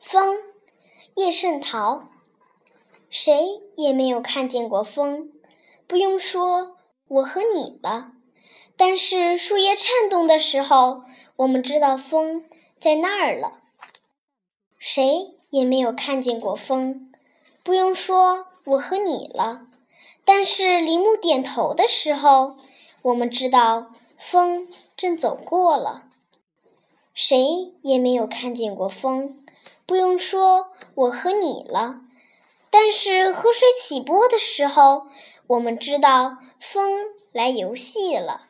风，叶圣陶。谁也没有看见过风，不用说我和你了。但是树叶颤动的时候，我们知道风在那儿了。谁也没有看见过风，不用说我和你了。但是林木点头的时候，我们知道风正走过了。谁也没有看见过风，不用说我和你了。但是河水起波的时候，我们知道风来游戏了。